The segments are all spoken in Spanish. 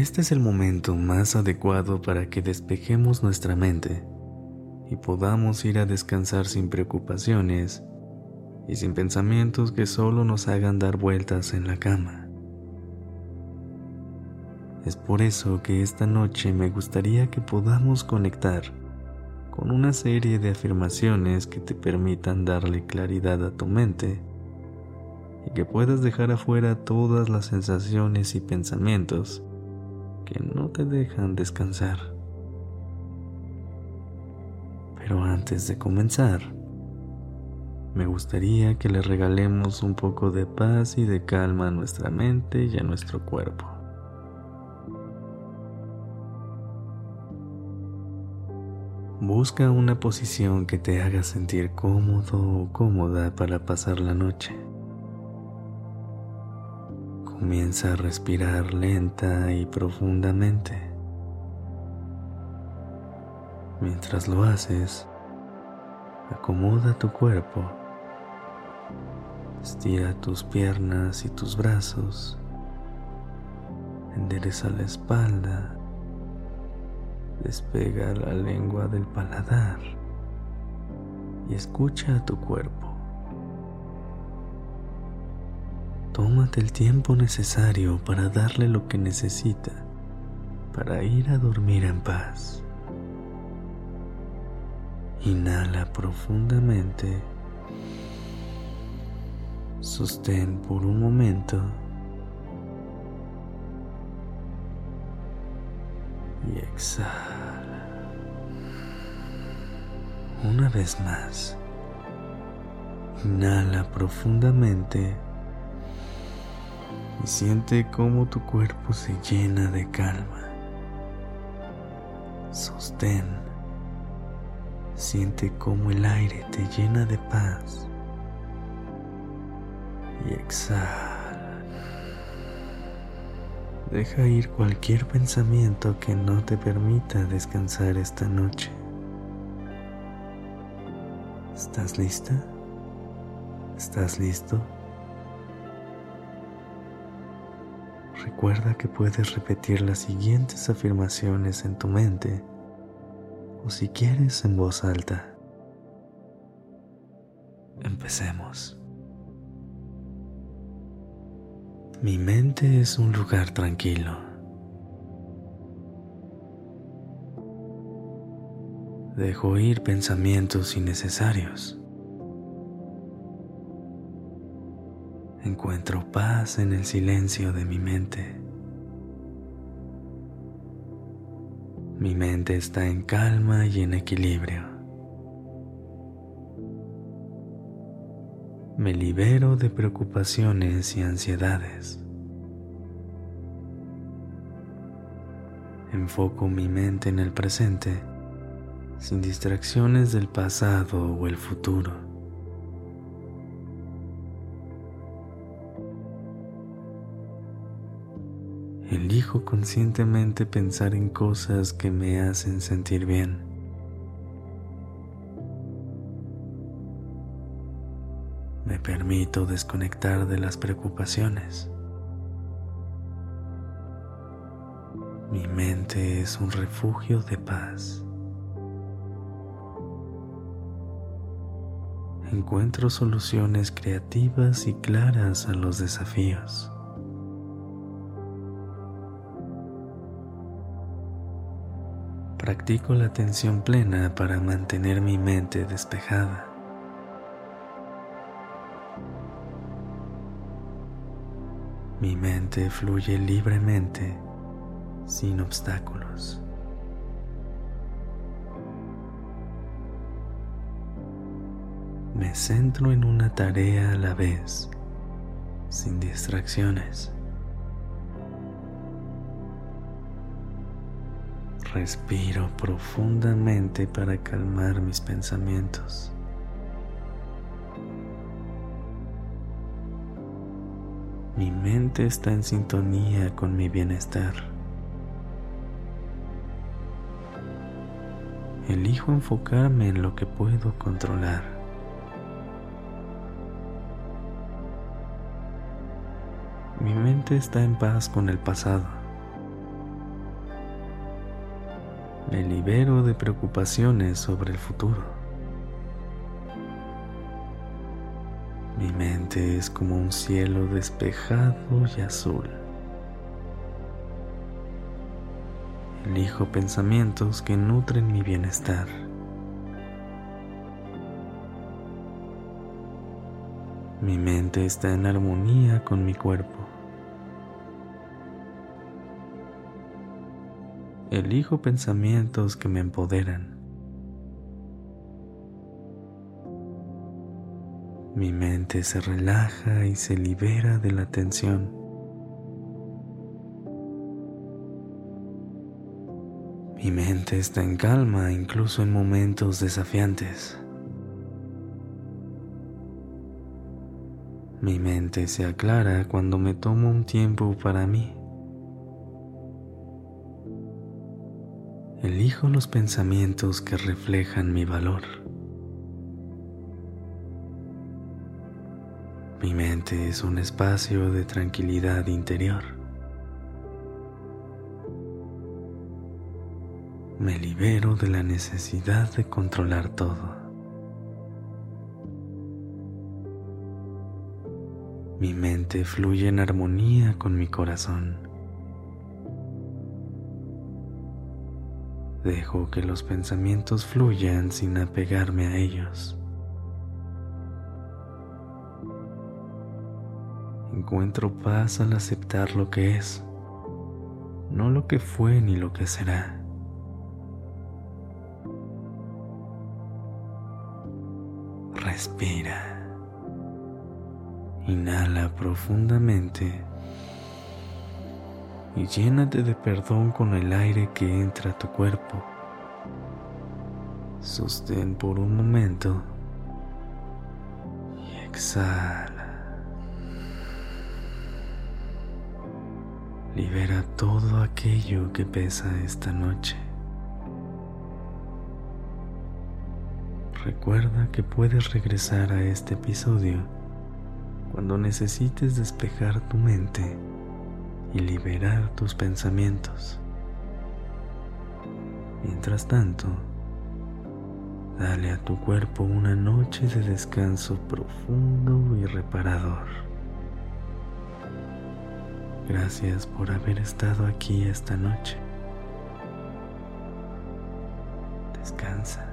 Este es el momento más adecuado para que despejemos nuestra mente y podamos ir a descansar sin preocupaciones y sin pensamientos que solo nos hagan dar vueltas en la cama. Es por eso que esta noche me gustaría que podamos conectar con una serie de afirmaciones que te permitan darle claridad a tu mente y que puedas dejar afuera todas las sensaciones y pensamientos que no te dejan descansar. Pero antes de comenzar, me gustaría que le regalemos un poco de paz y de calma a nuestra mente y a nuestro cuerpo. Busca una posición que te haga sentir cómodo o cómoda para pasar la noche. Comienza a respirar lenta y profundamente. Mientras lo haces, acomoda tu cuerpo. Estira tus piernas y tus brazos. Endereza la espalda. Despega la lengua del paladar y escucha a tu cuerpo. Tómate el tiempo necesario para darle lo que necesita para ir a dormir en paz. Inhala profundamente. Sostén por un momento. Y exhala. Una vez más. Inhala profundamente y siente cómo tu cuerpo se llena de calma. Sostén. Siente cómo el aire te llena de paz. Y exhala. Deja ir cualquier pensamiento que no te permita descansar esta noche. ¿Estás lista? ¿Estás listo? Recuerda que puedes repetir las siguientes afirmaciones en tu mente o si quieres en voz alta. Empecemos. Mi mente es un lugar tranquilo. Dejo ir pensamientos innecesarios. Encuentro paz en el silencio de mi mente. Mi mente está en calma y en equilibrio. Me libero de preocupaciones y ansiedades. Enfoco mi mente en el presente sin distracciones del pasado o el futuro. Elijo conscientemente pensar en cosas que me hacen sentir bien. Me permito desconectar de las preocupaciones. Mi mente es un refugio de paz. Encuentro soluciones creativas y claras a los desafíos. Practico la atención plena para mantener mi mente despejada. Mi mente fluye libremente, sin obstáculos. Me centro en una tarea a la vez, sin distracciones. Respiro profundamente para calmar mis pensamientos. Mi mente está en sintonía con mi bienestar. Elijo enfocarme en lo que puedo controlar. Mi mente está en paz con el pasado. Me libero de preocupaciones sobre el futuro. Mi mente es como un cielo despejado y azul. Elijo pensamientos que nutren mi bienestar. Mi mente está en armonía con mi cuerpo. Elijo pensamientos que me empoderan. Mi mente se relaja y se libera de la tensión. Mi mente está en calma incluso en momentos desafiantes. Mi mente se aclara cuando me tomo un tiempo para mí. Elijo los pensamientos que reflejan mi valor. Mi mente es un espacio de tranquilidad interior. Me libero de la necesidad de controlar todo. Mi mente fluye en armonía con mi corazón. Dejo que los pensamientos fluyan sin apegarme a ellos. Encuentro paz al aceptar lo que es, no lo que fue ni lo que será. Respira. Inhala profundamente y llénate de perdón con el aire que entra a tu cuerpo. Sostén por un momento y exhala. Libera todo aquello que pesa esta noche. Recuerda que puedes regresar a este episodio cuando necesites despejar tu mente y liberar tus pensamientos. Mientras tanto, dale a tu cuerpo una noche de descanso profundo y reparador. Gracias por haber estado aquí esta noche. Descansa.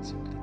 lights